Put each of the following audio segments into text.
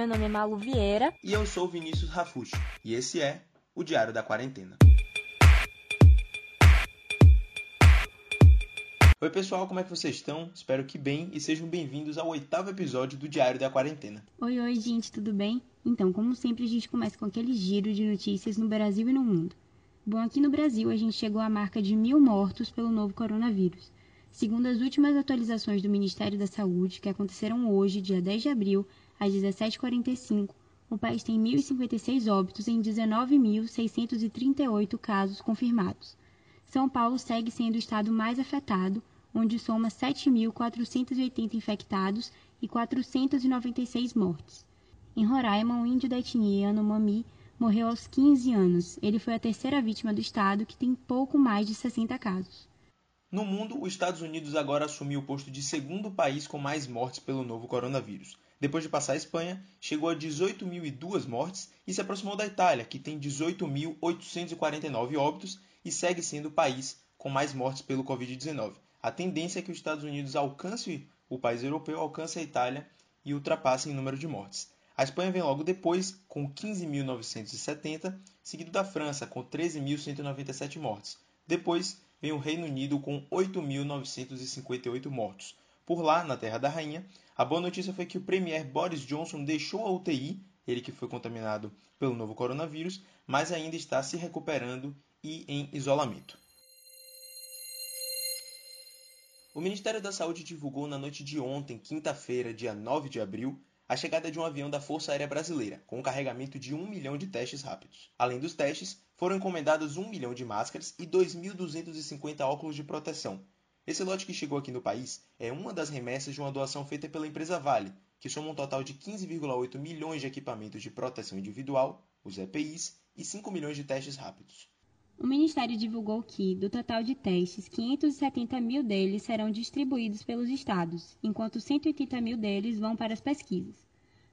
Meu nome é Malu Vieira. E eu sou Vinícius Rafucci. E esse é o Diário da Quarentena. Oi pessoal, como é que vocês estão? Espero que bem e sejam bem-vindos ao oitavo episódio do Diário da Quarentena. Oi, oi, gente, tudo bem? Então, como sempre, a gente começa com aquele giro de notícias no Brasil e no mundo. Bom, aqui no Brasil a gente chegou à marca de mil mortos pelo novo coronavírus. Segundo as últimas atualizações do Ministério da Saúde, que aconteceram hoje, dia 10 de abril, às 17h45, o país tem 1.056 óbitos em 19.638 casos confirmados. São Paulo segue sendo o estado mais afetado, onde soma 7.480 infectados e 496 mortes. Em Roraima, um índio da etnia Yanomami morreu aos 15 anos. Ele foi a terceira vítima do estado, que tem pouco mais de 60 casos. No mundo, os Estados Unidos agora assumiu o posto de segundo país com mais mortes pelo novo coronavírus. Depois de passar a Espanha, chegou a 18.002 mortes e se aproximou da Itália, que tem 18.849 óbitos e segue sendo o país com mais mortes pelo Covid-19. A tendência é que os Estados Unidos alcance o país europeu, alcance a Itália e ultrapasse em número de mortes. A Espanha vem logo depois, com 15.970, seguido da França, com 13.197 mortes. Depois vem o Reino Unido, com 8.958 mortos. Por lá, na Terra da Rainha, a boa notícia foi que o premier Boris Johnson deixou a UTI, ele que foi contaminado pelo novo coronavírus, mas ainda está se recuperando e em isolamento. O Ministério da Saúde divulgou na noite de ontem, quinta-feira, dia 9 de abril, a chegada de um avião da Força Aérea Brasileira, com um carregamento de 1 milhão de testes rápidos. Além dos testes, foram encomendados 1 milhão de máscaras e 2.250 óculos de proteção. Esse lote que chegou aqui no país é uma das remessas de uma doação feita pela empresa Vale, que soma um total de 15,8 milhões de equipamentos de proteção individual, os EPIs, e 5 milhões de testes rápidos. O Ministério divulgou que, do total de testes, 570 mil deles serão distribuídos pelos estados, enquanto 180 mil deles vão para as pesquisas.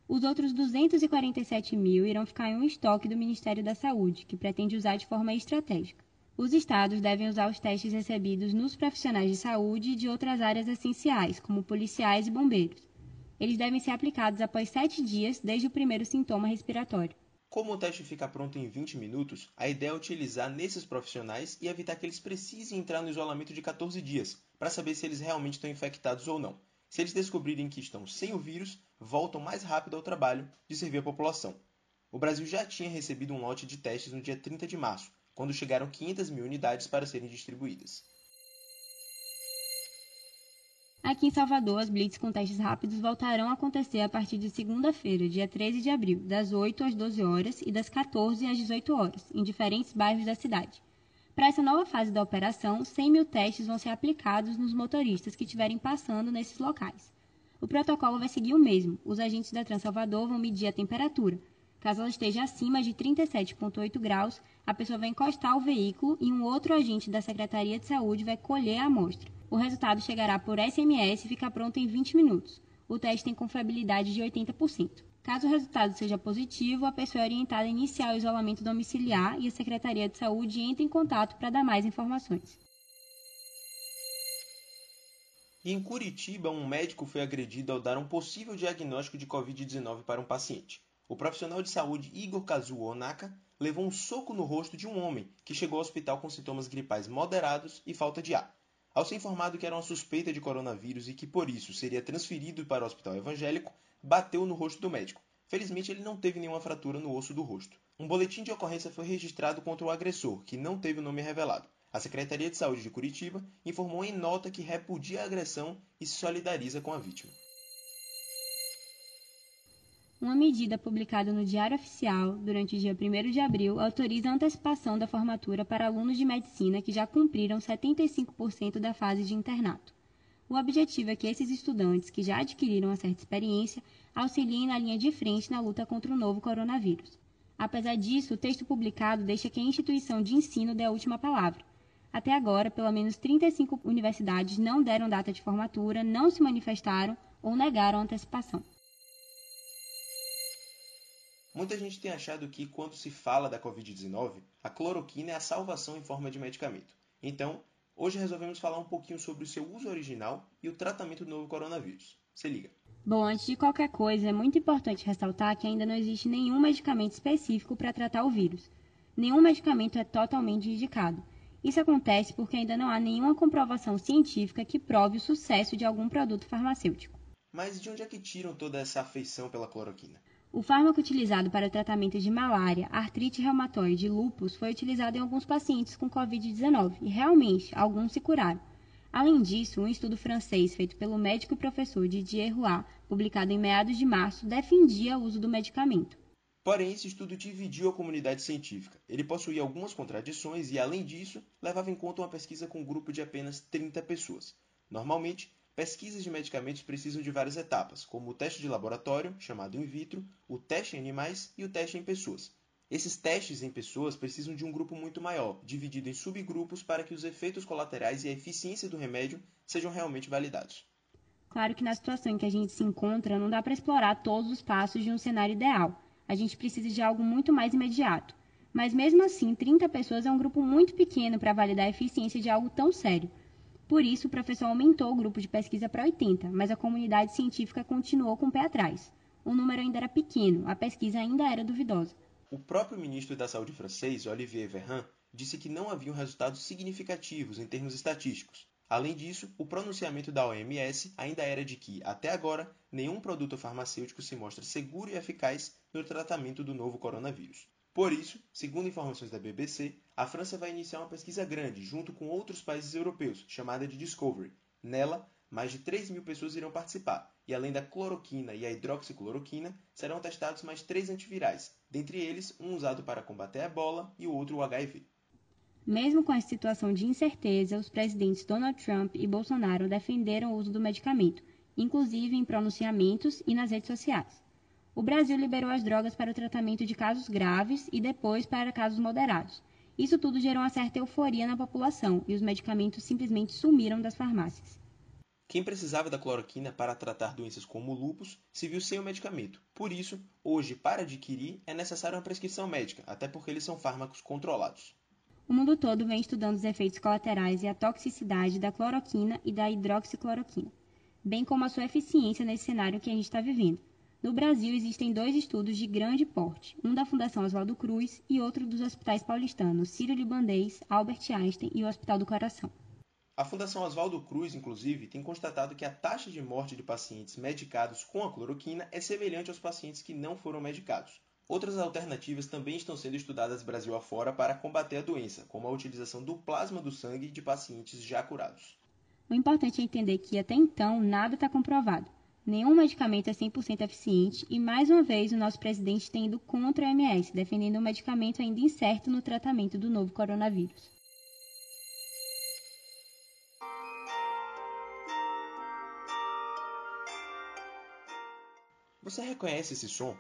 Os outros 247 mil irão ficar em um estoque do Ministério da Saúde, que pretende usar de forma estratégica. Os estados devem usar os testes recebidos nos profissionais de saúde e de outras áreas essenciais, como policiais e bombeiros. Eles devem ser aplicados após sete dias desde o primeiro sintoma respiratório. Como o teste fica pronto em 20 minutos, a ideia é utilizar nesses profissionais e evitar que eles precisem entrar no isolamento de 14 dias, para saber se eles realmente estão infectados ou não. Se eles descobrirem que estão sem o vírus, voltam mais rápido ao trabalho de servir a população. O Brasil já tinha recebido um lote de testes no dia 30 de março, quando chegaram 500 mil unidades para serem distribuídas. Aqui em Salvador, as blitz com testes rápidos voltarão a acontecer a partir de segunda-feira, dia 13 de abril, das 8 às 12 horas e das 14 às 18 horas, em diferentes bairros da cidade. Para essa nova fase da operação, 100 mil testes vão ser aplicados nos motoristas que estiverem passando nesses locais. O protocolo vai seguir o mesmo. Os agentes da Transalvador vão medir a temperatura. Caso ela esteja acima de 37,8 graus, a pessoa vai encostar o veículo e um outro agente da Secretaria de Saúde vai colher a amostra. O resultado chegará por SMS e fica pronto em 20 minutos. O teste tem confiabilidade de 80%. Caso o resultado seja positivo, a pessoa é orientada a iniciar o isolamento domiciliar e a Secretaria de Saúde entra em contato para dar mais informações. Em Curitiba, um médico foi agredido ao dar um possível diagnóstico de Covid-19 para um paciente. O profissional de saúde Igor Kazuo Onaka levou um soco no rosto de um homem que chegou ao hospital com sintomas gripais moderados e falta de ar. Ao ser informado que era uma suspeita de coronavírus e que por isso seria transferido para o hospital evangélico, bateu no rosto do médico. Felizmente, ele não teve nenhuma fratura no osso do rosto. Um boletim de ocorrência foi registrado contra o agressor, que não teve o nome revelado. A Secretaria de Saúde de Curitiba informou em nota que repudia a agressão e se solidariza com a vítima. Uma medida publicada no Diário Oficial durante o dia 1 de abril autoriza a antecipação da formatura para alunos de medicina que já cumpriram 75% da fase de internato. O objetivo é que esses estudantes que já adquiriram uma certa experiência auxiliem na linha de frente na luta contra o novo coronavírus. Apesar disso, o texto publicado deixa que a instituição de ensino dê a última palavra. Até agora, pelo menos 35 universidades não deram data de formatura, não se manifestaram ou negaram a antecipação. Muita gente tem achado que, quando se fala da Covid-19, a cloroquina é a salvação em forma de medicamento. Então, hoje resolvemos falar um pouquinho sobre o seu uso original e o tratamento do novo coronavírus. Se liga. Bom, antes de qualquer coisa, é muito importante ressaltar que ainda não existe nenhum medicamento específico para tratar o vírus. Nenhum medicamento é totalmente indicado. Isso acontece porque ainda não há nenhuma comprovação científica que prove o sucesso de algum produto farmacêutico. Mas de onde é que tiram toda essa afeição pela cloroquina? O fármaco utilizado para o tratamento de malária, artrite reumatoide e lúpus foi utilizado em alguns pacientes com Covid-19 e realmente alguns se curaram. Além disso, um estudo francês feito pelo médico e professor Didier Roy, publicado em meados de março, defendia o uso do medicamento. Porém, esse estudo dividiu a comunidade científica. Ele possuía algumas contradições e, além disso, levava em conta uma pesquisa com um grupo de apenas 30 pessoas. Normalmente, pesquisas de medicamentos precisam de várias etapas, como o teste de laboratório, chamado in vitro, o teste em animais e o teste em pessoas. Esses testes em pessoas precisam de um grupo muito maior, dividido em subgrupos para que os efeitos colaterais e a eficiência do remédio sejam realmente validados. Claro que na situação em que a gente se encontra, não dá para explorar todos os passos de um cenário ideal. A gente precisa de algo muito mais imediato. Mas mesmo assim, 30 pessoas é um grupo muito pequeno para validar a eficiência de algo tão sério. Por isso, o professor aumentou o grupo de pesquisa para 80, mas a comunidade científica continuou com o pé atrás. O número ainda era pequeno, a pesquisa ainda era duvidosa. O próprio ministro da Saúde francês, Olivier Véran, disse que não haviam resultados significativos em termos estatísticos. Além disso, o pronunciamento da OMS ainda era de que, até agora, nenhum produto farmacêutico se mostra seguro e eficaz no tratamento do novo coronavírus. Por isso, segundo informações da BBC, a França vai iniciar uma pesquisa grande junto com outros países europeus, chamada de Discovery. Nela, mais de 3 mil pessoas irão participar, e além da cloroquina e a hidroxicloroquina, serão testados mais três antivirais, dentre eles um usado para combater a ebola e o outro o HIV. Mesmo com essa situação de incerteza, os presidentes Donald Trump e Bolsonaro defenderam o uso do medicamento, inclusive em pronunciamentos e nas redes sociais. O Brasil liberou as drogas para o tratamento de casos graves e depois para casos moderados. Isso tudo gerou uma certa euforia na população e os medicamentos simplesmente sumiram das farmácias. Quem precisava da cloroquina para tratar doenças como o lúpus se viu sem o medicamento. Por isso, hoje, para adquirir, é necessária uma prescrição médica, até porque eles são fármacos controlados. O mundo todo vem estudando os efeitos colaterais e a toxicidade da cloroquina e da hidroxicloroquina, bem como a sua eficiência nesse cenário que a gente está vivendo. No Brasil, existem dois estudos de grande porte, um da Fundação Oswaldo Cruz e outro dos hospitais paulistanos Sírio-Libanês, Albert Einstein e o Hospital do Coração. A Fundação Oswaldo Cruz, inclusive, tem constatado que a taxa de morte de pacientes medicados com a cloroquina é semelhante aos pacientes que não foram medicados. Outras alternativas também estão sendo estudadas Brasil afora para combater a doença, como a utilização do plasma do sangue de pacientes já curados. O importante é entender que até então nada está comprovado. Nenhum medicamento é 100% eficiente e, mais uma vez, o nosso presidente tem ido contra a OMS, defendendo um medicamento ainda incerto no tratamento do novo coronavírus. Você reconhece esse som?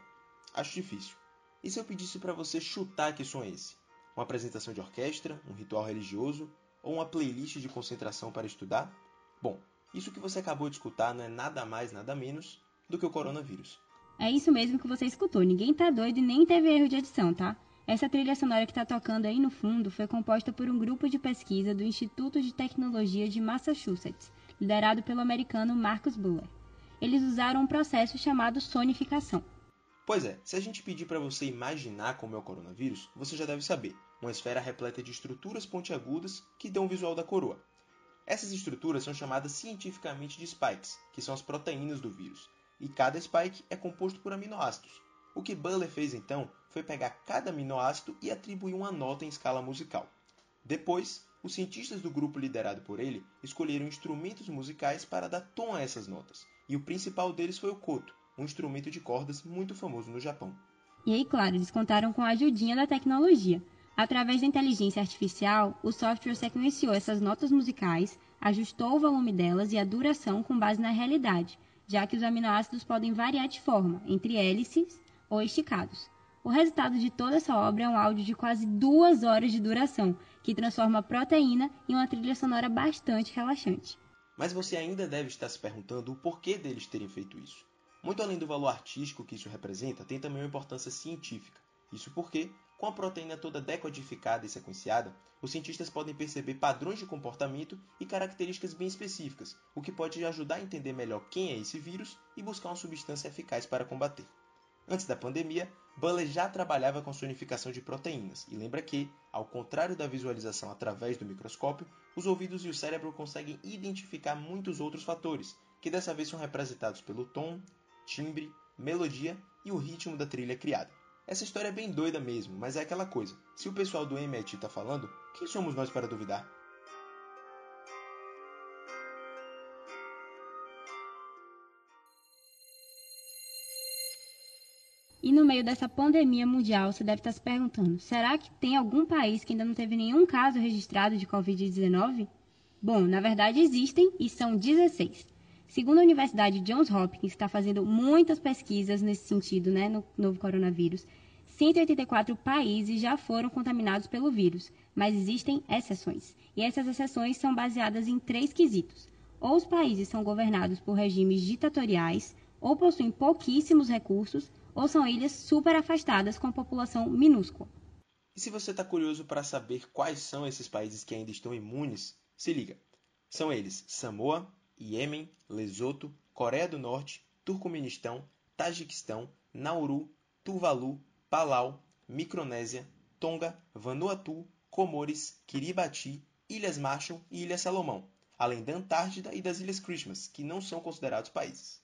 Acho difícil. E se eu pedisse para você chutar que som é esse? Uma apresentação de orquestra, um ritual religioso ou uma playlist de concentração para estudar? Bom, isso que você acabou de escutar não é nada mais, nada menos do que o coronavírus. É isso mesmo que você escutou. Ninguém tá doido e nem teve erro de edição, tá? Essa trilha sonora que está tocando aí no fundo foi composta por um grupo de pesquisa do Instituto de Tecnologia de Massachusetts, liderado pelo americano Marcus Buller eles usaram um processo chamado sonificação. Pois é, se a gente pedir para você imaginar como é o coronavírus, você já deve saber. Uma esfera repleta de estruturas pontiagudas que dão o visual da coroa. Essas estruturas são chamadas cientificamente de spikes, que são as proteínas do vírus, e cada spike é composto por aminoácidos. O que Butler fez então foi pegar cada aminoácido e atribuir uma nota em escala musical. Depois, os cientistas do grupo liderado por ele escolheram instrumentos musicais para dar tom a essas notas, e o principal deles foi o koto, um instrumento de cordas muito famoso no Japão. E aí, claro, eles contaram com a ajudinha da tecnologia. Através da inteligência artificial, o software sequenciou essas notas musicais, ajustou o volume delas e a duração com base na realidade, já que os aminoácidos podem variar de forma, entre hélices ou esticados. O resultado de toda essa obra é um áudio de quase duas horas de duração, que transforma a proteína em uma trilha sonora bastante relaxante. Mas você ainda deve estar se perguntando o porquê deles terem feito isso. Muito além do valor artístico que isso representa, tem também uma importância científica. Isso porque, Com a proteína toda decodificada e sequenciada, os cientistas podem perceber padrões de comportamento e características bem específicas, o que pode ajudar a entender melhor quem é esse vírus e buscar uma substância eficaz para combater. Antes da pandemia, Buller já trabalhava com a sonificação de proteínas, e lembra que, ao contrário da visualização através do microscópio, os ouvidos e o cérebro conseguem identificar muitos outros fatores, que dessa vez são representados pelo tom, timbre, melodia e o ritmo da trilha criada. Essa história é bem doida mesmo, mas é aquela coisa. Se o pessoal do MIT tá falando, quem somos nós para duvidar? E no meio dessa pandemia mundial, você deve estar se perguntando: será que tem algum país que ainda não teve nenhum caso registrado de Covid-19? Bom, na verdade existem e são 16. Segundo a Universidade Johns Hopkins, está fazendo muitas pesquisas nesse sentido, né, no novo coronavírus, 184 países já foram contaminados pelo vírus, mas existem exceções. E essas exceções são baseadas em três quesitos. Ou os países são governados por regimes ditatoriais, ou possuem pouquíssimos recursos, ou são ilhas super afastadas com população minúscula. E se você está curioso para saber quais são esses países que ainda estão imunes, se liga. São eles Samoa, Iêmen, Lesoto, Coreia do Norte, Turcomenistão, Tajiquistão, Nauru, Tuvalu, Palau, Micronésia, Tonga, Vanuatu, Comores, Kiribati, Ilhas Marshall e Ilha Salomão, além da Antártida e das Ilhas Christmas, que não são considerados países.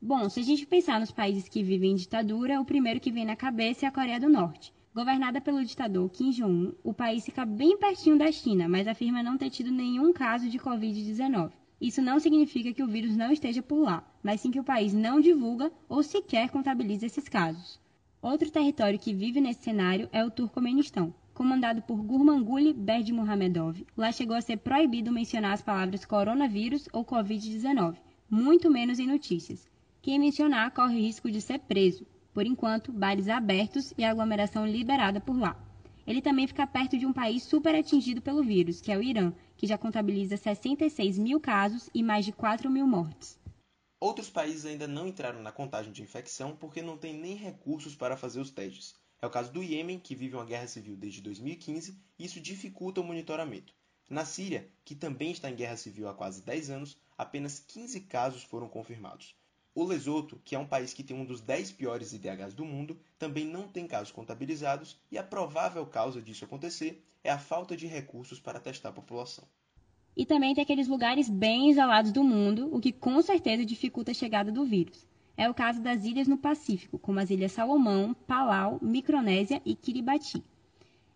Bom, se a gente pensar nos países que vivem em ditadura, o primeiro que vem na cabeça é a Coreia do Norte. Governada pelo ditador Kim Jong-un, o país fica bem pertinho da China, mas afirma não ter tido nenhum caso de Covid-19. Isso não significa que o vírus não esteja por lá, mas sim que o país não divulga ou sequer contabiliza esses casos. Outro território que vive nesse cenário é o Turcomenistão, comandado por Gurmanguly Berdimuhamedov. Lá chegou a ser proibido mencionar as palavras coronavírus ou Covid-19, muito menos em notícias. Quem mencionar corre risco de ser preso. Por enquanto, bares abertos e aglomeração liberada por lá. Ele também fica perto de um país super atingido pelo vírus, que é o Irã, que já contabiliza 66 mil casos e mais de 4 mil mortes. Outros países ainda não entraram na contagem de infecção porque não têm nem recursos para fazer os testes. É o caso do Iêmen, que vive uma guerra civil desde 2015, e isso dificulta o monitoramento. Na Síria, que também está em guerra civil há quase 10 anos, apenas 15 casos foram confirmados. O Lesoto, que é um país que tem um dos 10 piores IDHs do mundo, também não tem casos contabilizados e a provável causa disso acontecer é a falta de recursos para testar a população. E também tem aqueles lugares bem isolados do mundo, o que com certeza dificulta a chegada do vírus. É o caso das ilhas no Pacífico, como as Ilhas Salomão, Palau, Micronésia e Kiribati.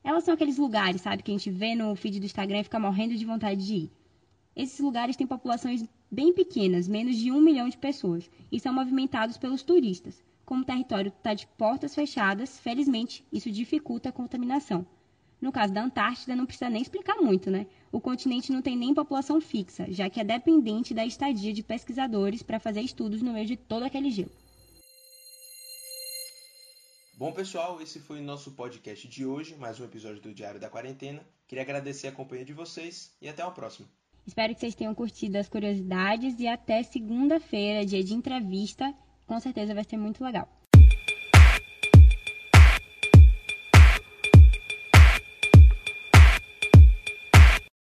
Elas são aqueles lugares, sabe, que a gente vê no feed do Instagram e fica morrendo de vontade de ir. Esses lugares têm populações bem pequenas, menos de um milhão de pessoas, e são movimentados pelos turistas. Como o território está de portas fechadas, felizmente isso dificulta a contaminação. No caso da Antártida, não precisa nem explicar muito, né? O continente não tem nem população fixa, já que é dependente da estadia de pesquisadores para fazer estudos no meio de todo aquele gelo. Bom, pessoal, esse foi o nosso podcast de hoje, mais um episódio do Diário da Quarentena. Queria agradecer a companhia de vocês e até uma próxima. Espero que vocês tenham curtido as curiosidades e até segunda-feira, dia de entrevista. Com certeza vai ser muito legal.